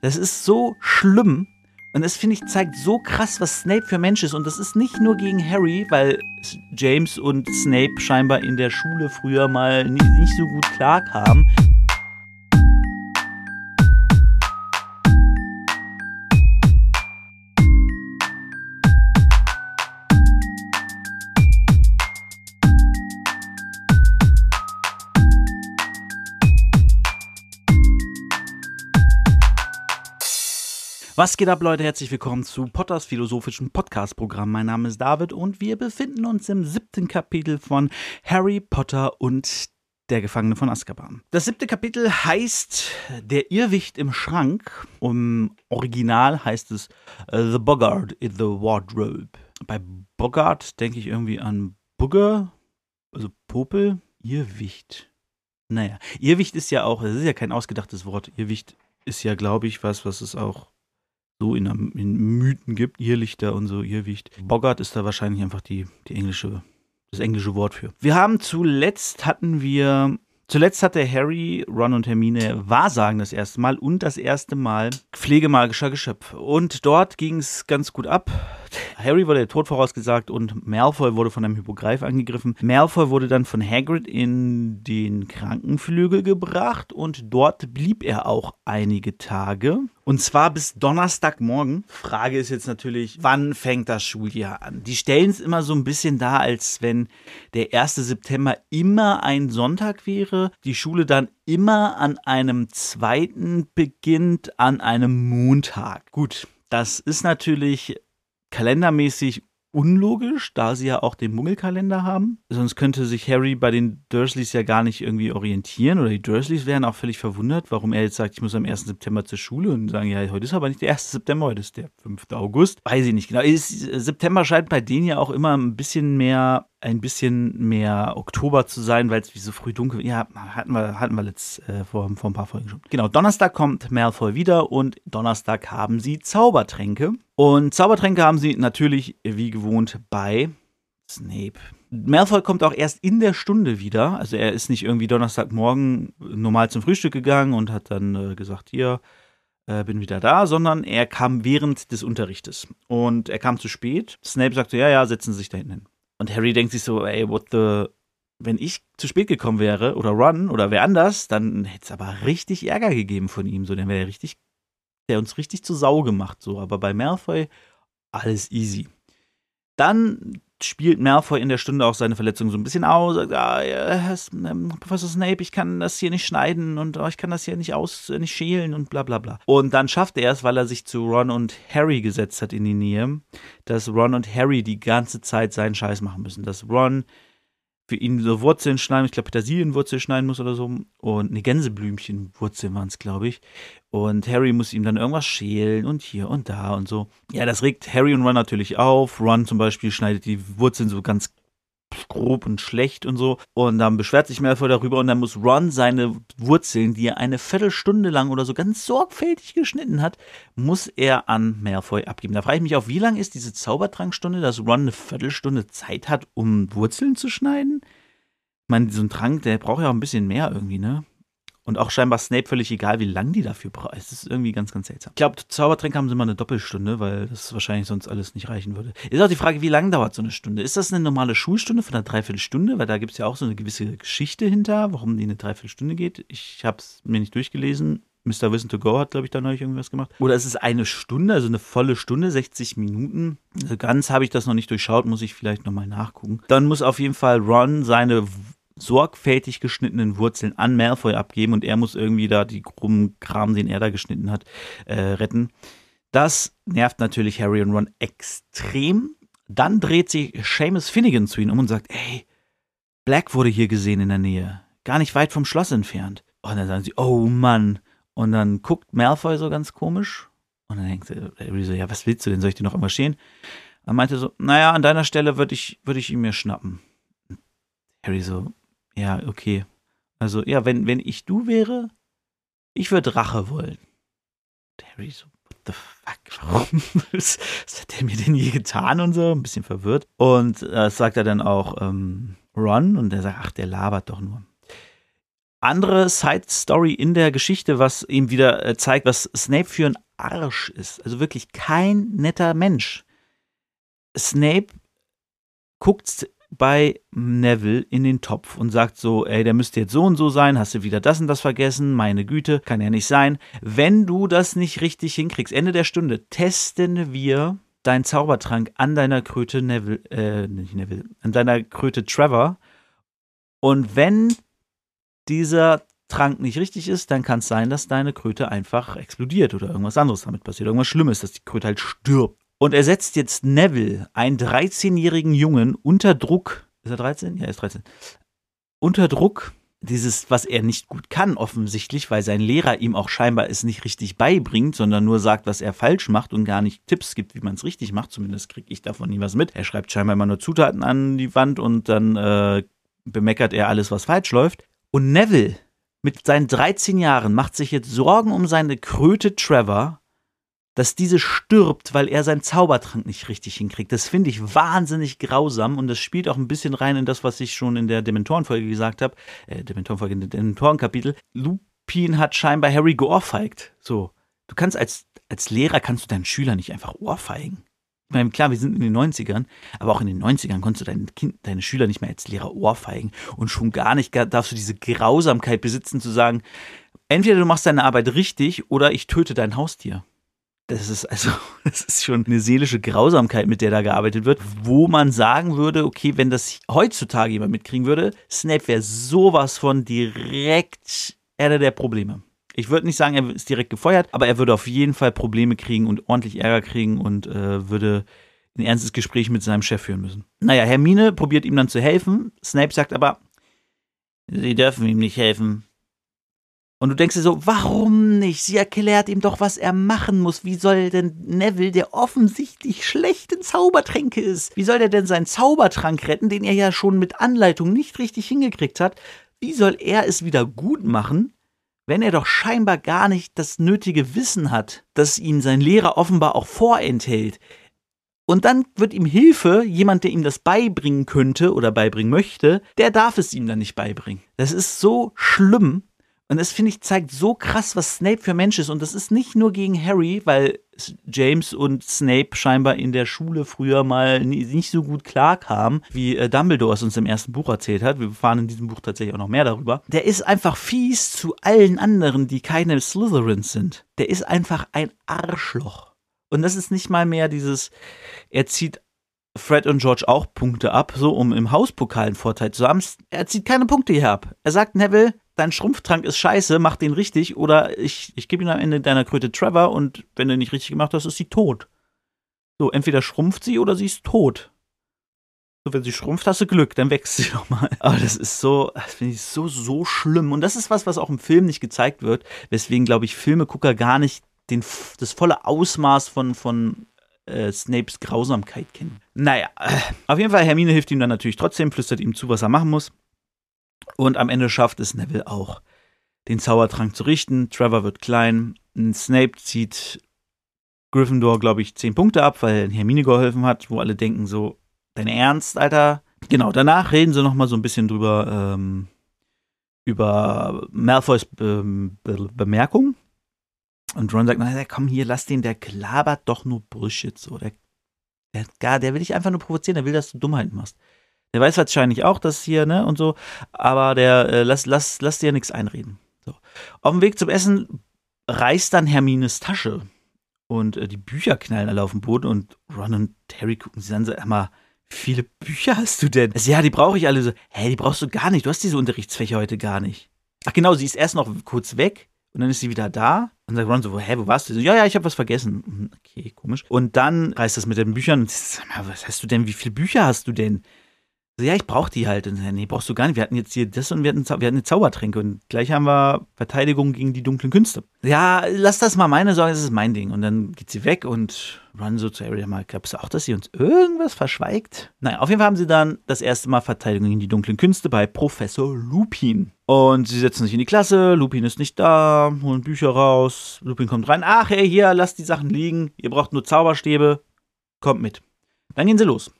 Das ist so schlimm. Und das, finde ich, zeigt so krass, was Snape für Mensch ist. Und das ist nicht nur gegen Harry, weil James und Snape scheinbar in der Schule früher mal nicht, nicht so gut klarkamen. Was geht ab, Leute? Herzlich willkommen zu Potters philosophischen Podcast-Programm. Mein Name ist David und wir befinden uns im siebten Kapitel von Harry Potter und der Gefangene von Azkaban. Das siebte Kapitel heißt Der Irrwicht im Schrank. Im Original heißt es uh, The Boggart in the Wardrobe. Bei Boggart denke ich irgendwie an Bugger, also Popel, Irrwicht. Naja, Irrwicht ist ja auch, das ist ja kein ausgedachtes Wort. Irrwicht ist ja, glaube ich, was, was es auch so in, in Mythen gibt, Irrlichter und so, Irrwicht. Boggart ist da wahrscheinlich einfach die, die englische, das englische Wort für. Wir haben zuletzt hatten wir Zuletzt hatte Harry, Ron und Hermine Wahrsagen das erste Mal und das erste Mal Pflegemagischer Geschöpf. Und dort ging es ganz gut ab. Harry wurde der Tod vorausgesagt und Malfoy wurde von einem Hippogreif angegriffen. Malfoy wurde dann von Hagrid in den Krankenflügel gebracht und dort blieb er auch einige Tage. Und zwar bis Donnerstagmorgen. Frage ist jetzt natürlich, wann fängt das Schuljahr an? Die stellen es immer so ein bisschen dar, als wenn der 1. September immer ein Sonntag wäre, die Schule dann immer an einem zweiten beginnt, an einem Montag. Gut, das ist natürlich kalendermäßig unlogisch, da sie ja auch den Muggelkalender haben. Sonst könnte sich Harry bei den Dursleys ja gar nicht irgendwie orientieren oder die Dursleys wären auch völlig verwundert, warum er jetzt sagt, ich muss am 1. September zur Schule und sagen, ja, heute ist aber nicht der 1. September, heute ist der 5. August. Weiß ich nicht genau. September scheint bei denen ja auch immer ein bisschen mehr ein bisschen mehr Oktober zu sein, weil es wie so früh dunkel Ja, hatten wir, hatten wir letzt, äh, vor, vor ein paar Folgen schon. Genau, Donnerstag kommt Malfoy wieder und Donnerstag haben sie Zaubertränke. Und Zaubertränke haben sie natürlich wie gewohnt bei Snape. Malfoy kommt auch erst in der Stunde wieder. Also er ist nicht irgendwie Donnerstagmorgen normal zum Frühstück gegangen und hat dann äh, gesagt, hier, äh, bin wieder da, sondern er kam während des Unterrichtes. Und er kam zu spät. Snape sagte, ja, ja, setzen Sie sich da hinten hin. Und Harry denkt sich so, ey, what the. Wenn ich zu spät gekommen wäre oder Run oder wer anders, dann hätte es aber richtig Ärger gegeben von ihm. So, dann wäre er richtig, der uns richtig zu Sau gemacht. So, aber bei Malfoy alles easy. Dann spielt Malfoy in der Stunde auch seine Verletzung so ein bisschen aus, sagt, ah, ja, ähm, Professor Snape, ich kann das hier nicht schneiden und oh, ich kann das hier nicht aus, nicht schälen und bla bla bla. Und dann schafft er es, weil er sich zu Ron und Harry gesetzt hat in die Nähe, dass Ron und Harry die ganze Zeit seinen Scheiß machen müssen. Dass Ron für ihn so Wurzeln schneiden, ich glaube Petersilienwurzel schneiden muss oder so. Und eine Gänseblümchenwurzel waren es, glaube ich. Und Harry muss ihm dann irgendwas schälen und hier und da und so. Ja, das regt Harry und Ron natürlich auf. Ron zum Beispiel schneidet die Wurzeln so ganz grob und schlecht und so. Und dann beschwert sich Malfoy darüber und dann muss Ron seine Wurzeln, die er eine Viertelstunde lang oder so ganz sorgfältig geschnitten hat, muss er an Malfoy abgeben. Da frage ich mich auch, wie lang ist diese Zaubertrankstunde, dass Ron eine Viertelstunde Zeit hat, um Wurzeln zu schneiden? Ich meine, so ein Trank, der braucht ja auch ein bisschen mehr irgendwie, ne? Und auch scheinbar Snape völlig egal, wie lange die dafür brauchen. Es ist irgendwie ganz, ganz seltsam. Ich glaube, Zaubertränke haben sie mal eine Doppelstunde, weil das wahrscheinlich sonst alles nicht reichen würde. Ist auch die Frage, wie lange dauert so eine Stunde? Ist das eine normale Schulstunde von einer Dreiviertelstunde? Weil da gibt es ja auch so eine gewisse Geschichte hinter, warum die eine Dreiviertelstunde geht. Ich habe es mir nicht durchgelesen. Mr. Wissen to Go hat, glaube ich, da neulich irgendwas gemacht. Oder ist es eine Stunde, also eine volle Stunde, 60 Minuten? Also ganz habe ich das noch nicht durchschaut, muss ich vielleicht nochmal nachgucken. Dann muss auf jeden Fall Ron seine sorgfältig geschnittenen Wurzeln an Malfoy abgeben und er muss irgendwie da die krummen Kram, den er da geschnitten hat, äh, retten. Das nervt natürlich Harry und Ron extrem. Dann dreht sich Seamus Finnegan zu ihnen um und sagt, ey, Black wurde hier gesehen in der Nähe. Gar nicht weit vom Schloss entfernt. Und dann sagen sie, oh Mann. Und dann guckt Malfoy so ganz komisch. Und dann denkt Harry so, ja, was willst du denn? Soll ich dir noch irgendwas stehen? Er meinte so, naja, an deiner Stelle würde ich, würd ich ihn mir schnappen. Harry so, ja, okay. Also, ja, wenn, wenn ich du wäre, ich würde Rache wollen. Harry so, what the fuck, warum? Was, hat der mir denn je getan und so? Ein bisschen verwirrt. Und das äh, sagt er dann auch ähm, Ron und der sagt, ach, der labert doch nur. andere Side-Story in der Geschichte, was ihm wieder äh, zeigt, was Snape für ein Arsch ist. Also wirklich kein netter Mensch. Snape guckt bei Neville in den Topf und sagt so, ey, der müsste jetzt so und so sein, hast du wieder das und das vergessen, meine Güte, kann ja nicht sein. Wenn du das nicht richtig hinkriegst, Ende der Stunde, testen wir deinen Zaubertrank an deiner Kröte Neville, äh, nicht Neville, an deiner Kröte Trevor. Und wenn dieser Trank nicht richtig ist, dann kann es sein, dass deine Kröte einfach explodiert oder irgendwas anderes damit passiert. Irgendwas Schlimmes, dass die Kröte halt stirbt. Und er setzt jetzt Neville, einen 13-jährigen Jungen, unter Druck. Ist er 13? Ja, er ist 13. Unter Druck, dieses, was er nicht gut kann, offensichtlich, weil sein Lehrer ihm auch scheinbar es nicht richtig beibringt, sondern nur sagt, was er falsch macht und gar nicht Tipps gibt, wie man es richtig macht. Zumindest kriege ich davon nie was mit. Er schreibt scheinbar immer nur Zutaten an die Wand und dann äh, bemeckert er alles, was falsch läuft. Und Neville mit seinen 13 Jahren macht sich jetzt Sorgen um seine Kröte Trevor dass diese stirbt, weil er seinen Zaubertrank nicht richtig hinkriegt. Das finde ich wahnsinnig grausam und das spielt auch ein bisschen rein in das, was ich schon in der Dementorenfolge gesagt habe. Äh, Dementorenfolge, in dem Dementorenkapitel. Lupin hat scheinbar Harry geohrfeigt. So. Du kannst als, als Lehrer kannst du deinen Schüler nicht einfach ohrfeigen. Ich meine, klar, wir sind in den 90ern, aber auch in den 90ern konntest du dein Kind, deine Schüler nicht mehr als Lehrer ohrfeigen. Und schon gar nicht darfst du diese Grausamkeit besitzen, zu sagen, entweder du machst deine Arbeit richtig oder ich töte dein Haustier das ist also, das ist schon eine seelische Grausamkeit, mit der da gearbeitet wird, wo man sagen würde, okay, wenn das heutzutage jemand mitkriegen würde, Snape wäre sowas von direkt einer der Probleme. Ich würde nicht sagen, er ist direkt gefeuert, aber er würde auf jeden Fall Probleme kriegen und ordentlich Ärger kriegen und äh, würde ein ernstes Gespräch mit seinem Chef führen müssen. Naja, Hermine probiert ihm dann zu helfen. Snape sagt aber, Sie dürfen ihm nicht helfen. Und du denkst dir so, warum nicht? Sie erklärt ihm doch, was er machen muss. Wie soll denn Neville, der offensichtlich schlecht in Zaubertränke ist, wie soll der denn seinen Zaubertrank retten, den er ja schon mit Anleitung nicht richtig hingekriegt hat? Wie soll er es wieder gut machen, wenn er doch scheinbar gar nicht das nötige Wissen hat, das ihm sein Lehrer offenbar auch vorenthält? Und dann wird ihm Hilfe, jemand, der ihm das beibringen könnte oder beibringen möchte, der darf es ihm dann nicht beibringen. Das ist so schlimm. Und das finde ich zeigt so krass, was Snape für Mensch ist. Und das ist nicht nur gegen Harry, weil James und Snape scheinbar in der Schule früher mal nicht so gut klarkamen, wie äh, Dumbledore es uns im ersten Buch erzählt hat. Wir erfahren in diesem Buch tatsächlich auch noch mehr darüber. Der ist einfach fies zu allen anderen, die keine Slytherins sind. Der ist einfach ein Arschloch. Und das ist nicht mal mehr dieses, er zieht Fred und George auch Punkte ab, so um im Hauspokal einen Vorteil zu haben. Er zieht keine Punkte hier ab. Er sagt, Neville, dein Schrumpftrank ist scheiße, mach den richtig oder ich, ich gebe ihm am Ende deiner Kröte Trevor und wenn du nicht richtig gemacht hast, ist sie tot. So, entweder schrumpft sie oder sie ist tot. So, wenn sie schrumpft, hast du Glück, dann wächst sie doch mal. Aber das ist so, das finde ich so, so schlimm. Und das ist was, was auch im Film nicht gezeigt wird, weswegen, glaube ich, Filmegucker gar nicht den, das volle Ausmaß von, von äh, Snapes Grausamkeit kennen. Naja, auf jeden Fall, Hermine hilft ihm dann natürlich trotzdem, flüstert ihm zu, was er machen muss. Und am Ende schafft es Neville auch, den Zaubertrank zu richten. Trevor wird klein. Snape zieht Gryffindor, glaube ich, zehn Punkte ab, weil Hermine geholfen hat, wo alle denken so, dein Ernst, Alter? Genau, danach reden sie nochmal so ein bisschen drüber, ähm, über Malfoys Be Be Bemerkung. Und Ron sagt, na komm hier, lass den, der klabert doch nur Bullshit, so. Der, der, der will dich einfach nur provozieren, der will, dass du Dummheiten machst. Der weiß wahrscheinlich auch, dass hier, ne, und so, aber der, äh, lass, lass, lass dir nichts einreden. So. Auf dem Weg zum Essen reißt dann Hermines Tasche und äh, die Bücher knallen alle auf den Boden und Ron und Harry gucken sie dann so, mal, viele Bücher hast du denn? Also, ja, die brauche ich alle so. Hä, die brauchst du gar nicht. Du hast diese Unterrichtsfächer heute gar nicht. Ach genau, sie ist erst noch kurz weg und dann ist sie wieder da und sagt Ron so, hä, wo warst du? So, ja, ja, ich habe was vergessen. Hm, okay, komisch. Und dann reißt das mit den Büchern und sag mal, was hast du denn? Wie viele Bücher hast du denn? So, ja, ich brauche die halt. Und, nee, brauchst du gar nicht. Wir hatten jetzt hier das und wir hatten, wir hatten eine Zaubertränke und gleich haben wir Verteidigung gegen die dunklen Künste. Ja, lass das mal meine Sorge, das ist mein Ding. Und dann geht sie weg und Run so zu Harry mal, glaubst du auch, dass sie uns irgendwas verschweigt? Naja, auf jeden Fall haben sie dann das erste Mal Verteidigung gegen die dunklen Künste bei Professor Lupin. Und sie setzen sich in die Klasse, Lupin ist nicht da, holen Bücher raus, Lupin kommt rein, ach hey, hier, lasst die Sachen liegen, ihr braucht nur Zauberstäbe, kommt mit. Dann gehen sie los.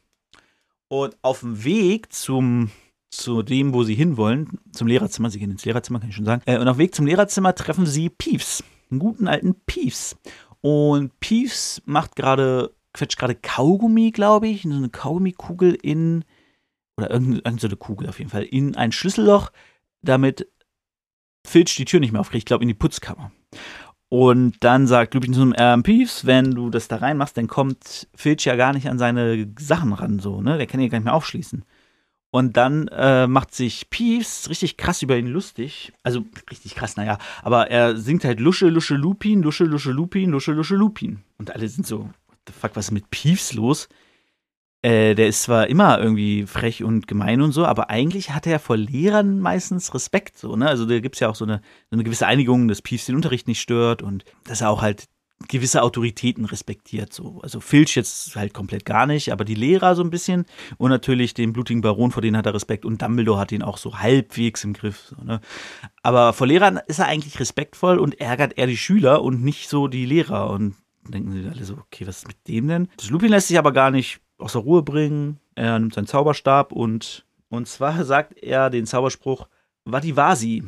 Und auf dem Weg zum zu dem, wo sie hinwollen, zum Lehrerzimmer. Sie gehen ins Lehrerzimmer, kann ich schon sagen. Äh, und auf Weg zum Lehrerzimmer treffen sie Peeves, einen guten alten Peeves. Und Peeves macht gerade, quetscht gerade Kaugummi, glaube ich, so eine Kaugummikugel in, oder irgendeine, irgendeine Kugel auf jeden Fall, in ein Schlüsselloch, damit Filch die Tür nicht mehr aufkriegt, ich glaube in die Putzkammer. Und dann sagt Lupin zum ähm, Peeves, wenn du das da reinmachst, dann kommt Filch ja gar nicht an seine Sachen ran, so, ne? Der kann ja gar nicht mehr aufschließen. Und dann äh, macht sich Peeves richtig krass über ihn lustig. Also richtig krass, naja. Aber er singt halt Lusche, Lusche, Lupin, Lusche, Lusche, Lupin, Lusche, Lusche, Lupin. Und alle sind so, what the fuck, was ist mit Peeves los? Äh, der ist zwar immer irgendwie frech und gemein und so, aber eigentlich hat er vor Lehrern meistens Respekt. So, ne? Also da gibt es ja auch so eine, so eine gewisse Einigung, dass Peeves den Unterricht nicht stört und dass er auch halt gewisse Autoritäten respektiert. So. Also Filch jetzt halt komplett gar nicht, aber die Lehrer so ein bisschen und natürlich den blutigen Baron, vor denen hat er Respekt und Dumbledore hat ihn auch so halbwegs im Griff. So, ne? Aber vor Lehrern ist er eigentlich respektvoll und ärgert er die Schüler und nicht so die Lehrer. Und denken sie alle so, okay, was ist mit dem denn? Das Lupin lässt sich aber gar nicht außer Ruhe bringen. Er nimmt seinen Zauberstab und, und zwar sagt er den Zauberspruch Vadivasi.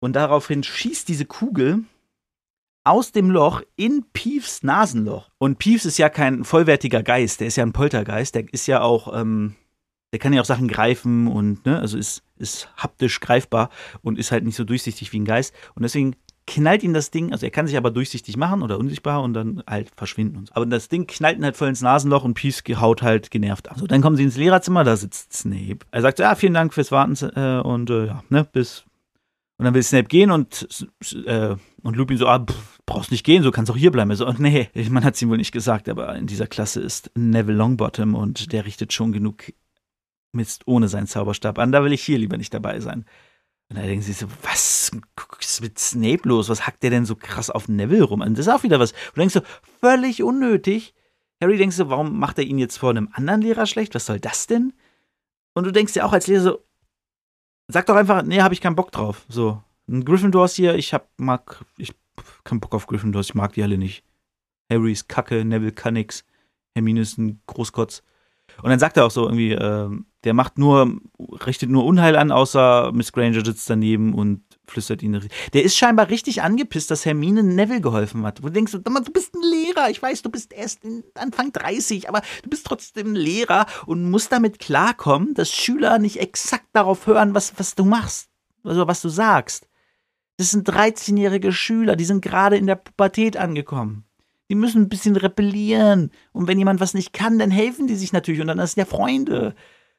Und daraufhin schießt diese Kugel aus dem Loch in Peeves Nasenloch. Und Peeves ist ja kein vollwertiger Geist, der ist ja ein Poltergeist, der ist ja auch, ähm, der kann ja auch Sachen greifen und, ne, also ist, ist haptisch greifbar und ist halt nicht so durchsichtig wie ein Geist. Und deswegen knallt ihn das Ding, also er kann sich aber durchsichtig machen oder unsichtbar und dann halt verschwinden und so. Aber das Ding knallt ihn halt voll ins Nasenloch und Peace haut halt genervt ab. So, dann kommen sie ins Lehrerzimmer, da sitzt Snape. Er sagt, ja, vielen Dank fürs Warten äh, und äh, ja, ne, bis. Und dann will Snape gehen und, äh, und Lupin so, ah, pff, brauchst nicht gehen, so kannst auch hier bleiben. so, und nee, man hat es ihm wohl nicht gesagt, aber in dieser Klasse ist Neville Longbottom und der richtet schon genug Mist ohne seinen Zauberstab an. Da will ich hier lieber nicht dabei sein. Und da denken sie so, was ist mit Snape los? Was hackt der denn so krass auf Neville rum? Und das ist auch wieder was. Du denkst so, völlig unnötig. Harry denkst du, warum macht er ihn jetzt vor einem anderen Lehrer schlecht? Was soll das denn? Und du denkst dir auch als Lehrer so, sag doch einfach, nee, hab ich keinen Bock drauf. So, ein Gryffindors hier, ich hab, mag, ich keinen Bock auf Gryffindors, ich mag die alle nicht. Harry ist kacke, Neville kann nix, Hermine ist ein Großkotz. Und dann sagt er auch so irgendwie, äh, der macht nur, richtet nur Unheil an, außer Miss Granger sitzt daneben und flüstert ihn. Der ist scheinbar richtig angepisst, dass Hermine Neville geholfen hat. Wo du denkst, du bist ein Lehrer. Ich weiß, du bist erst Anfang 30, aber du bist trotzdem Lehrer und musst damit klarkommen, dass Schüler nicht exakt darauf hören, was, was du machst. Also was du sagst. Das sind 13-jährige Schüler, die sind gerade in der Pubertät angekommen. Die müssen ein bisschen rebellieren. Und wenn jemand was nicht kann, dann helfen die sich natürlich. Und dann ist ja Freunde.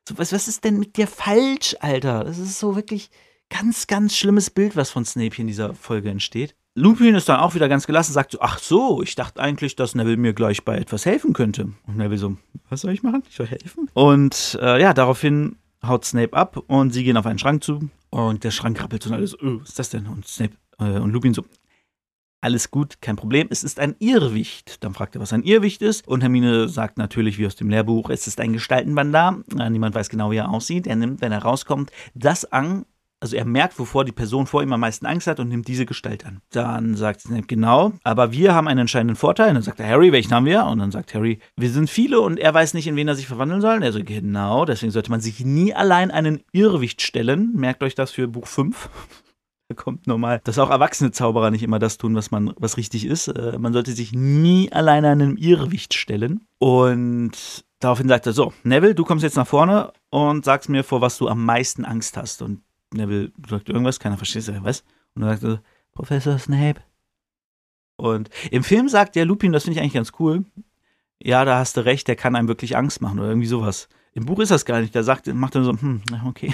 So, was, was ist denn mit dir falsch, Alter? Das ist so wirklich ganz, ganz schlimmes Bild, was von Snape hier in dieser Folge entsteht. Lupin ist dann auch wieder ganz gelassen, sagt so, ach so, ich dachte eigentlich, dass Neville mir gleich bei etwas helfen könnte. Und Neville so, was soll ich machen? Ich soll helfen? Und äh, ja, daraufhin haut Snape ab und sie gehen auf einen Schrank zu und der Schrank rappelt und alles, oh, was ist das denn? Und Snape äh, und Lupin so, alles gut, kein Problem. Es ist ein Irrwicht. Dann fragt er, was ein Irrwicht ist. Und Hermine sagt natürlich, wie aus dem Lehrbuch, es ist ein Gestaltenbandar. Niemand weiß genau, wie er aussieht. Er nimmt, wenn er rauskommt, das an. Also er merkt, wovor die Person vor ihm am meisten Angst hat und nimmt diese Gestalt an. Dann sagt Snape, genau, aber wir haben einen entscheidenden Vorteil. Und dann sagt er, Harry, welchen haben wir? Und dann sagt Harry, wir sind viele und er weiß nicht, in wen er sich verwandeln soll. Und er so, genau, deswegen sollte man sich nie allein einen Irrwicht stellen. Merkt euch das für Buch 5 kommt normal, dass auch erwachsene Zauberer nicht immer das tun, was man, was richtig ist. Äh, man sollte sich nie alleine an einem Irrwicht stellen. Und daraufhin sagt er so, Neville, du kommst jetzt nach vorne und sagst mir, vor was du am meisten Angst hast. Und Neville sagt irgendwas, keiner versteht es, was? Und dann sagt er, Professor Snape. Und im Film sagt der Lupin, das finde ich eigentlich ganz cool. Ja, da hast du recht, der kann einem wirklich Angst machen oder irgendwie sowas. Im Buch ist das gar nicht. Der sagt, macht dann so, hm, okay.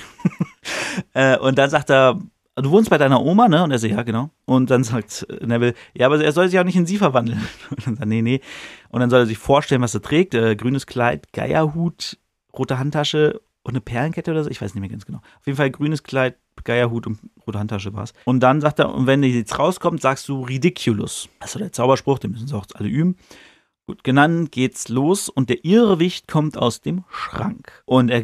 äh, und dann sagt er, du wohnst bei deiner Oma, ne? Und er so, ja, genau. Und dann sagt Neville, ja, aber er soll sich auch nicht in sie verwandeln. Und dann sagt, nee, nee. Und dann soll er sich vorstellen, was er trägt. Äh, grünes Kleid, Geierhut, rote Handtasche und eine Perlenkette oder so. Ich weiß nicht mehr ganz genau. Auf jeden Fall grünes Kleid, Geierhut und rote Handtasche war es. Und dann sagt er, und wenn jetzt rauskommt, sagst du Ridiculous. Also der Zauberspruch, den müssen sie auch alle üben. Gut, genannt geht's los und der Irrwicht kommt aus dem Schrank. Und er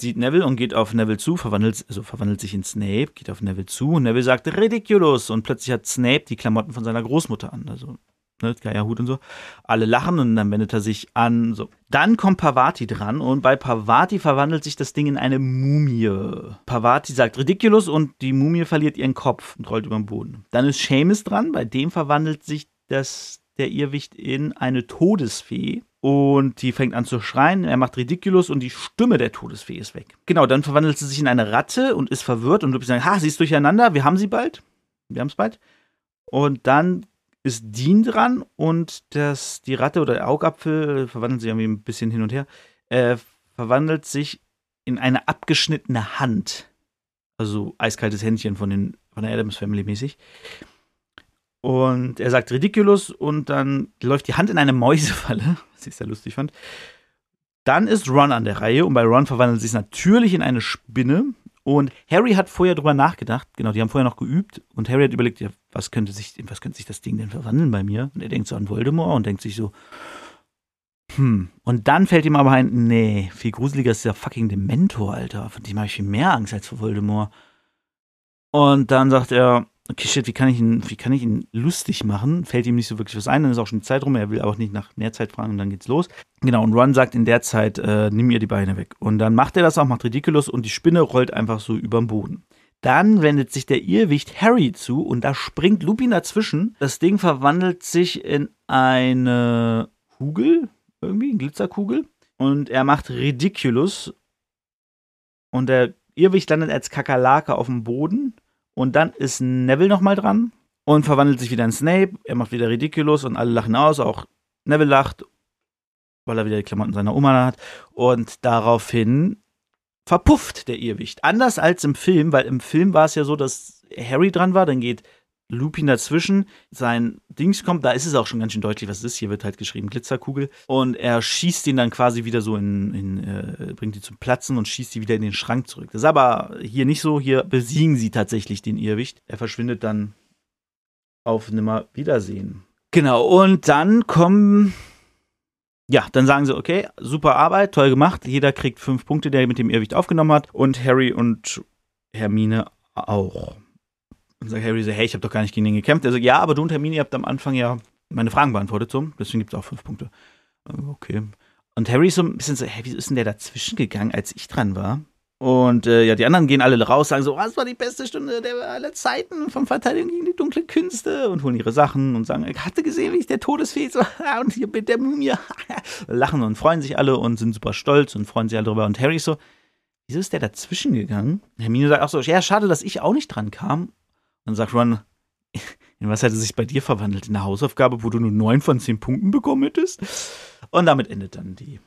sieht Neville und geht auf Neville zu, verwandelt, also verwandelt sich in Snape, geht auf Neville zu und Neville sagt Ridiculous und plötzlich hat Snape die Klamotten von seiner Großmutter an. Also ne, Geierhut und so. Alle lachen und dann wendet er sich an. So. Dann kommt Pavati dran und bei Pavati verwandelt sich das Ding in eine Mumie. Pavati sagt ridiculous und die Mumie verliert ihren Kopf und rollt über den Boden. Dann ist Seamus dran, bei dem verwandelt sich das, der Irrwicht in eine Todesfee. Und die fängt an zu schreien, er macht ridiculous und die Stimme der Todesfee ist weg. Genau, dann verwandelt sie sich in eine Ratte und ist verwirrt und du bist sagen, ha, sie ist durcheinander, wir haben sie bald. Wir haben es bald. Und dann ist Dean dran und das, die Ratte oder der Augapfel verwandelt sich irgendwie ein bisschen hin und her, äh, verwandelt sich in eine abgeschnittene Hand. Also eiskaltes Händchen von, den, von der Adams Family mäßig. Und er sagt ridiculous und dann läuft die Hand in eine Mäusefalle, was ich sehr lustig fand. Dann ist Ron an der Reihe und bei Ron verwandelt sich natürlich in eine Spinne. Und Harry hat vorher drüber nachgedacht, genau, die haben vorher noch geübt und Harry hat überlegt, ja, was könnte sich, was könnte sich das Ding denn verwandeln bei mir? Und er denkt so an Voldemort und denkt sich so, hm. Und dann fällt ihm aber ein, nee, viel gruseliger ist der fucking Dementor, Alter. Von dem habe ich viel mehr Angst als vor Voldemort. Und dann sagt er, okay, shit, wie kann ich ihn, wie kann ich ihn lustig machen? Fällt ihm nicht so wirklich was ein, dann ist auch schon die Zeit rum, er will auch nicht nach mehr Zeit fragen und dann geht's los. Genau, und Ron sagt in der Zeit, äh, nimm ihr die Beine weg. Und dann macht er das auch, macht Ridiculous und die Spinne rollt einfach so überm Boden. Dann wendet sich der Irrwicht Harry zu und da springt Lupin dazwischen. Das Ding verwandelt sich in eine Kugel, irgendwie, eine Glitzerkugel. Und er macht Ridiculous. Und der Irrwicht landet als Kakerlake auf dem Boden und dann ist Neville nochmal dran und verwandelt sich wieder in Snape. Er macht wieder Ridiculous und alle lachen aus. Auch Neville lacht, weil er wieder die Klamotten seiner Oma hat. Und daraufhin verpufft der Irrwicht. Anders als im Film, weil im Film war es ja so, dass Harry dran war, dann geht Lupin dazwischen, sein Dings kommt, da ist es auch schon ganz schön deutlich, was es ist. Hier wird halt geschrieben Glitzerkugel. Und er schießt ihn dann quasi wieder so in, in äh, bringt ihn zum Platzen und schießt sie wieder in den Schrank zurück. Das ist aber hier nicht so. Hier besiegen sie tatsächlich den Irrwicht. Er verschwindet dann auf nimmer Wiedersehen. Genau, und dann kommen. Ja, dann sagen sie, okay, super Arbeit, toll gemacht. Jeder kriegt fünf Punkte, der mit dem Irrwicht aufgenommen hat. Und Harry und Hermine auch. Und sagt Harry so, hey, ich habe doch gar nicht gegen ihn gekämpft. Er sagt, ja, aber du und Hermine habt am Anfang ja meine Fragen beantwortet, so. Deswegen gibt es auch fünf Punkte. Okay. Und Harry ist so ein bisschen so, hey, wie ist denn der dazwischen gegangen, als ich dran war? Und äh, ja, die anderen gehen alle raus, sagen so, was war die beste Stunde der aller Zeiten von Verteidigung gegen die dunklen Künste und holen ihre Sachen und sagen, ich hatte gesehen, wie ich der Todesfee so, und hier mit der Mumie lachen und freuen sich alle und sind super stolz und freuen sich alle drüber. Und Harry so, wieso ist der dazwischen gegangen? Hermine sagt auch so, ja, schade, dass ich auch nicht dran kam. Dann sagt Ron, in was hätte sich bei dir verwandelt? In eine Hausaufgabe, wo du nur neun von zehn Punkten bekommen hättest? Und damit endet dann die,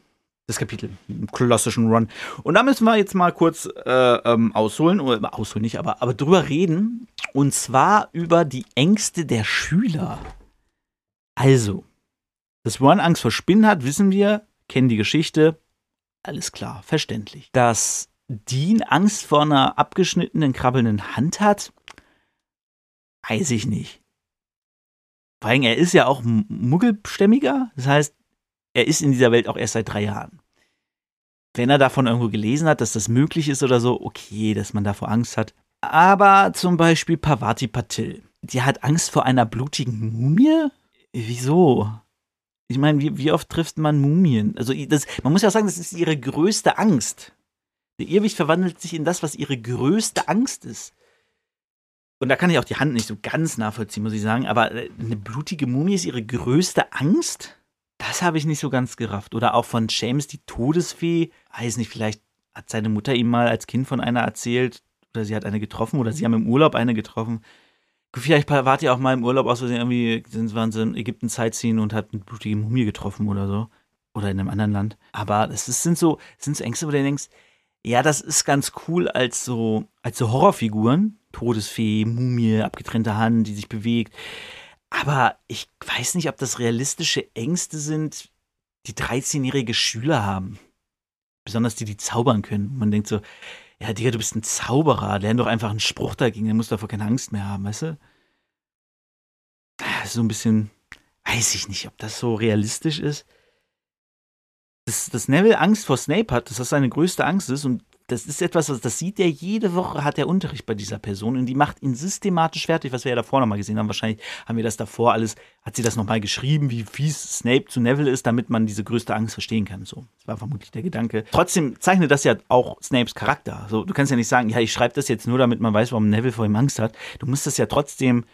das Kapitel im klassischen Run. Und da müssen wir jetzt mal kurz äh, ähm, ausholen, oder ausholen nicht, aber, aber drüber reden. Und zwar über die Ängste der Schüler. Also, dass Ron Angst vor Spinnen hat, wissen wir, kennen die Geschichte. Alles klar, verständlich. Dass Dean Angst vor einer abgeschnittenen, krabbelnden Hand hat, Weiß ich nicht. Vor allem, er ist ja auch Muggelstämmiger. Das heißt, er ist in dieser Welt auch erst seit drei Jahren. Wenn er davon irgendwo gelesen hat, dass das möglich ist oder so, okay, dass man davor Angst hat. Aber zum Beispiel Pavati Patil. Die hat Angst vor einer blutigen Mumie? Wieso? Ich meine, wie, wie oft trifft man Mumien? Also, das, man muss ja sagen, das ist ihre größte Angst. Der Irrwicht verwandelt sich in das, was ihre größte Angst ist und da kann ich auch die Hand nicht so ganz nachvollziehen, muss ich sagen, aber äh, eine blutige Mumie ist ihre größte Angst? Das habe ich nicht so ganz gerafft. Oder auch von James die Todesfee. Weiß nicht, vielleicht hat seine Mutter ihm mal als Kind von einer erzählt oder sie hat eine getroffen oder sie haben im Urlaub eine getroffen. Vielleicht wart ihr auch mal im Urlaub aus Versehen irgendwie, sind, waren sie in Ägypten Sightseeing und hat eine blutige Mumie getroffen oder so. Oder in einem anderen Land. Aber ist, sind so, sind so Ängste, wo du denkst, ja, das ist ganz cool als so, als so Horrorfiguren. Todesfee, Mumie, abgetrennte Hand, die sich bewegt. Aber ich weiß nicht, ob das realistische Ängste sind, die 13-jährige Schüler haben. Besonders die, die zaubern können. Man denkt so, ja, Digga, du bist ein Zauberer, lern doch einfach einen Spruch dagegen, dann musst du davor keine Angst mehr haben, weißt du? Ah, so ein bisschen, weiß ich nicht, ob das so realistisch ist. Dass, dass Neville Angst vor Snape hat, dass das seine größte Angst ist und Das ist etwas, das sieht er jede Woche, hat er Unterricht bei dieser Person und die macht ihn systematisch fertig, was wir ja davor nochmal gesehen haben. Wahrscheinlich haben wir das davor alles, hat sie das nochmal geschrieben, wie fies Snape zu Neville ist, damit man diese größte Angst verstehen kann. So, das war vermutlich der Gedanke. Trotzdem zeichnet das ja auch Snapes Charakter. So, du kannst ja nicht sagen, ja, ich schreibe das jetzt nur, damit man weiß, warum Neville vor ihm Angst hat. Du musst das ja trotzdem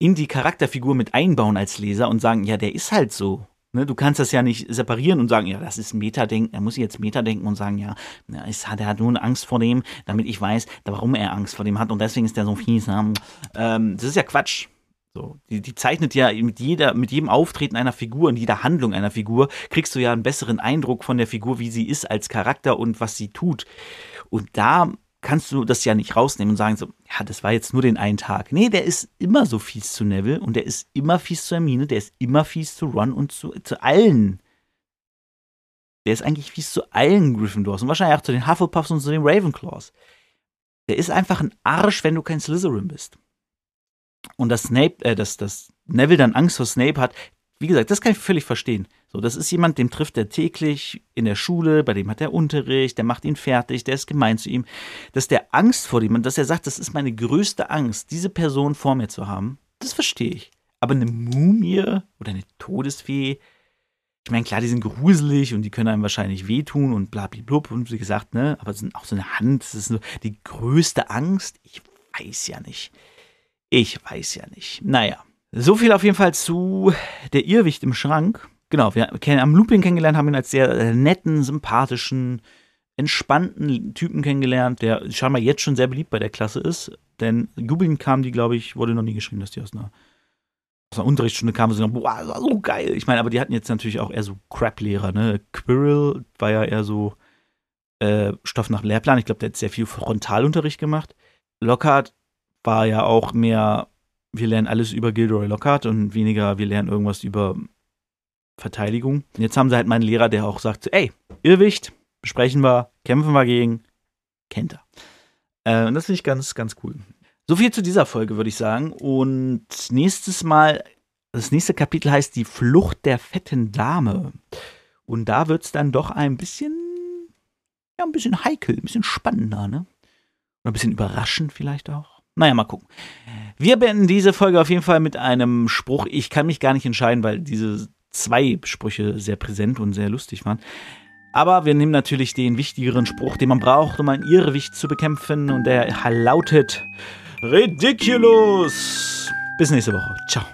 in die Charakterfigur mit einbauen als Leser und sagen, ja, der ist halt so. Ne, du kannst das ja nicht separieren und sagen, ja, das ist Metadenken. Er muss jetzt Metadenken und sagen, ja, er, ist, er hat nur Angst vor dem, damit ich weiß, warum er Angst vor dem hat und deswegen ist der so fies. Ähm, das ist ja Quatsch. So, die, die zeichnet ja mit jeder, mit jedem Auftreten einer Figur und jeder Handlung einer Figur kriegst du ja einen besseren Eindruck von der Figur, wie sie ist als Charakter und was sie tut. Und da kannst du das ja nicht rausnehmen und sagen so, ja, das war jetzt nur den einen Tag. Nee, der ist immer so fies zu Neville und der ist immer fies zu Hermine, der ist immer fies zu Ron und zu, zu allen. Der ist eigentlich fies zu allen Gryffindors und wahrscheinlich auch zu den Hufflepuffs und zu den Ravenclaws. Der ist einfach ein Arsch, wenn du kein Slytherin bist. Und dass Snape, äh, dass, dass Neville dann Angst vor Snape hat, wie gesagt, das kann ich völlig verstehen. So, das ist jemand, dem trifft er täglich in der Schule, bei dem hat er Unterricht, der macht ihn fertig, der ist gemein zu ihm. Dass der Angst vor und dass er sagt, das ist meine größte Angst, diese Person vor mir zu haben, das verstehe ich. Aber eine Mumie oder eine Todesfee, ich meine, klar, die sind gruselig und die können einem wahrscheinlich wehtun und blub und wie gesagt, ne, aber sind auch so eine Hand, das ist so die größte Angst. Ich weiß ja nicht. Ich weiß ja nicht. Naja. So viel auf jeden Fall zu der Irrwicht im Schrank. Genau, wir haben Lupin kennengelernt, haben ihn als sehr äh, netten, sympathischen, entspannten Typen kennengelernt, der scheinbar jetzt schon sehr beliebt bei der Klasse ist. Denn Lupin kam die, glaube ich, wurde noch nie geschrieben, dass die aus einer, aus einer Unterrichtsstunde kamen und so, boah, so geil. Ich meine, aber die hatten jetzt natürlich auch eher so Crap-Lehrer, ne? Quirrell war ja eher so äh, Stoff nach Lehrplan. Ich glaube, der hat sehr viel Frontalunterricht gemacht. Lockhart war ja auch mehr wir lernen alles über Gilderoy Lockhart und weniger, wir lernen irgendwas über Verteidigung. Und jetzt haben sie halt meinen Lehrer, der auch sagt, ey, Irrwicht, besprechen wir, kämpfen wir gegen, kennt er. Äh, und das finde ich ganz, ganz cool. So viel zu dieser Folge, würde ich sagen. Und nächstes Mal, das nächste Kapitel heißt Die Flucht der fetten Dame. Und da wird es dann doch ein bisschen, ja, ein bisschen heikel, ein bisschen spannender, ne? Oder ein bisschen überraschend vielleicht auch. Naja, mal gucken. Wir beenden diese Folge auf jeden Fall mit einem Spruch. Ich kann mich gar nicht entscheiden, weil diese zwei Sprüche sehr präsent und sehr lustig waren. Aber wir nehmen natürlich den wichtigeren Spruch, den man braucht, um ein Irrwicht zu bekämpfen. Und der lautet Ridiculous. Bis nächste Woche. Ciao.